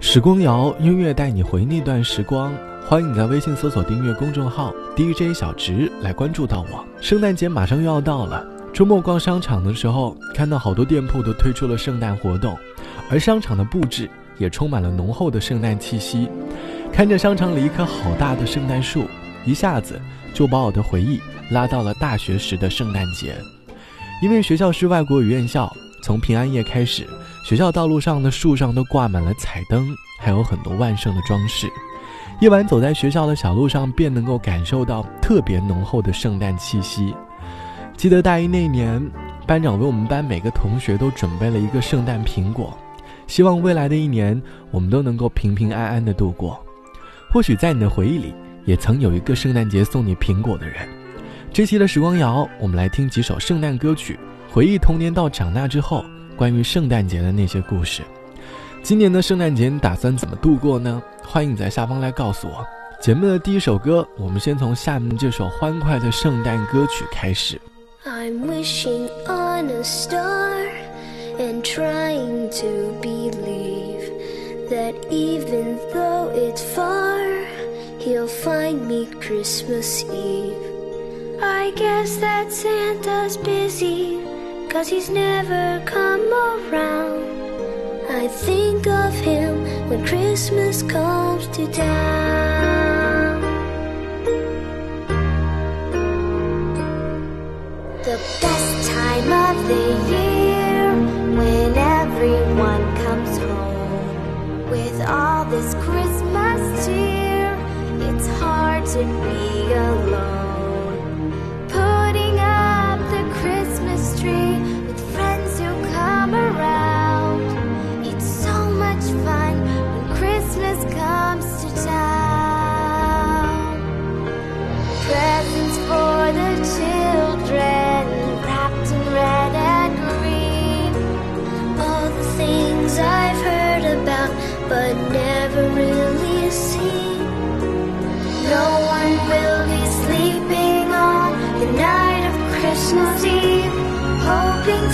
时光谣音乐带你回那段时光，欢迎你在微信搜索订阅公众号 DJ 小直来关注到我。圣诞节马上又要到了，周末逛商场的时候，看到好多店铺都推出了圣诞活动，而商场的布置也充满了浓厚的圣诞气息。看着商场里一棵好大的圣诞树，一下子就把我的回忆拉到了大学时的圣诞节。因为学校是外国语院校，从平安夜开始。学校道路上的树上都挂满了彩灯，还有很多万圣的装饰。夜晚走在学校的小路上，便能够感受到特别浓厚的圣诞气息。记得大一那年，班长为我们班每个同学都准备了一个圣诞苹果，希望未来的一年我们都能够平平安安的度过。或许在你的回忆里，也曾有一个圣诞节送你苹果的人。这期的时光谣，我们来听几首圣诞歌曲，回忆童年到长大之后。关于圣诞节的那些故事，今年的圣诞节你打算怎么度过呢？欢迎你在下方来告诉我。节目的第一首歌，我们先从下面这首欢快的圣诞歌曲开始。I'm wishing on a star and trying to believe that even though it's far, he'll find me Christmas Eve. I guess that Santa's busy. Cause he's never come around. I think of him when Christmas comes to town. The best time of the year when everyone comes home with all this Christmas cheer. It's hard to be alone. hoping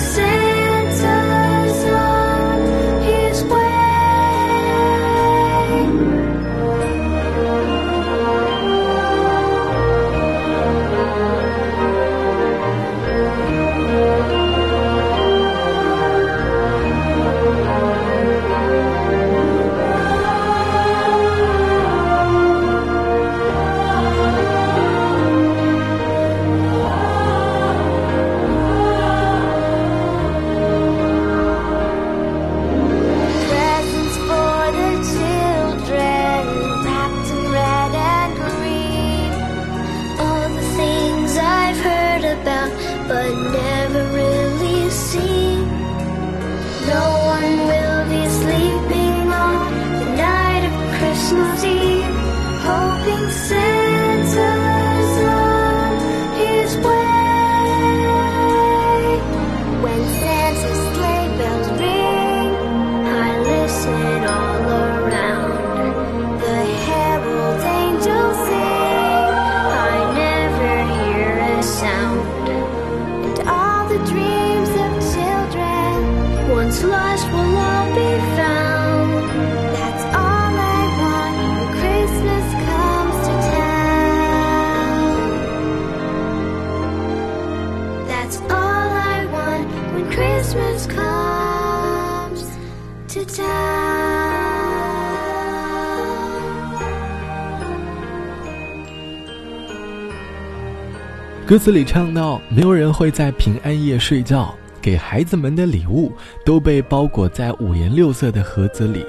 歌词里唱到：“没有人会在平安夜睡觉，给孩子们的礼物都被包裹在五颜六色的盒子里。”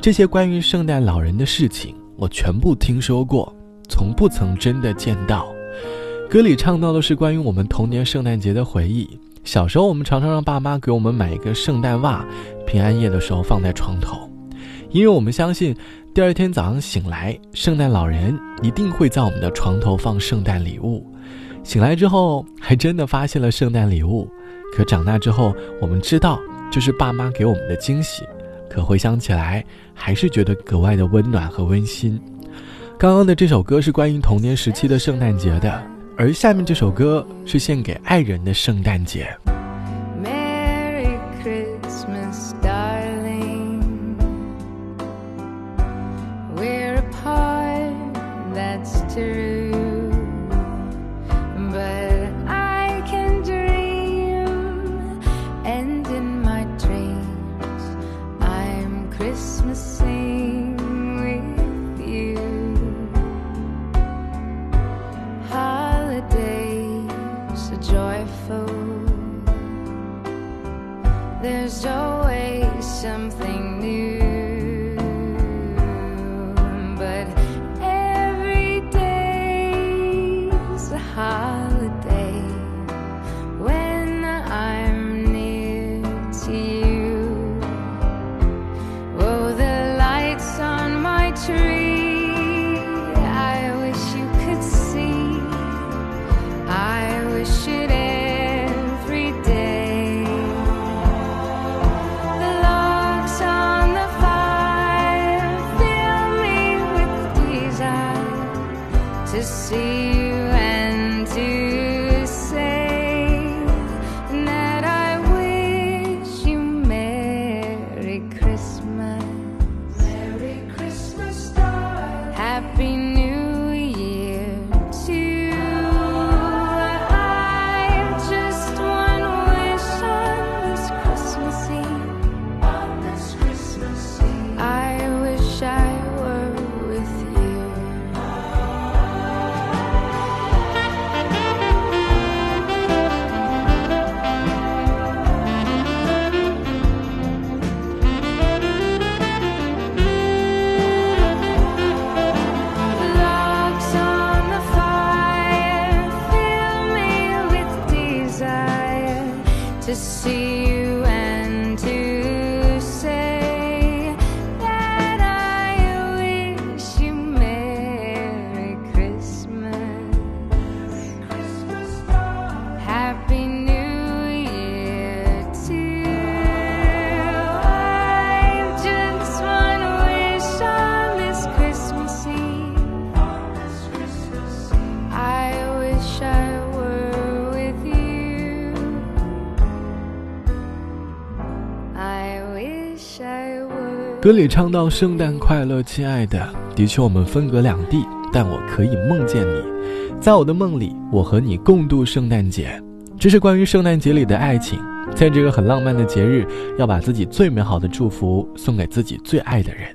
这些关于圣诞老人的事情，我全部听说过，从不曾真的见到。歌里唱到的是关于我们童年圣诞节的回忆。小时候，我们常常让爸妈给我们买一个圣诞袜，平安夜的时候放在床头，因为我们相信，第二天早上醒来，圣诞老人一定会在我们的床头放圣诞礼物。醒来之后，还真的发现了圣诞礼物。可长大之后，我们知道这是爸妈给我们的惊喜，可回想起来，还是觉得格外的温暖和温馨。刚刚的这首歌是关于童年时期的圣诞节的。而下面这首歌是献给爱人的圣诞节。Merry Christmas, to see you. 歌里唱到“圣诞快乐，亲爱的”，的确我们分隔两地，但我可以梦见你，在我的梦里，我和你共度圣诞节。这是关于圣诞节里的爱情，在这个很浪漫的节日，要把自己最美好的祝福送给自己最爱的人。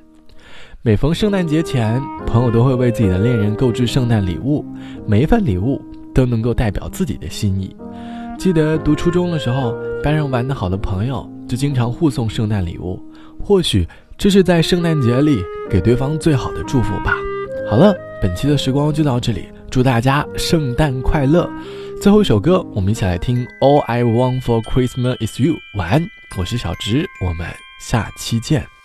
每逢圣诞节前，朋友都会为自己的恋人购置圣诞礼物，每一份礼物都能够代表自己的心意。记得读初中的时候，班上玩得好的朋友就经常互送圣诞礼物，或许这是在圣诞节里给对方最好的祝福吧。好了，本期的时光就到这里，祝大家圣诞快乐！最后一首歌，我们一起来听《All I Want for Christmas Is You》。晚安，我是小植，我们下期见。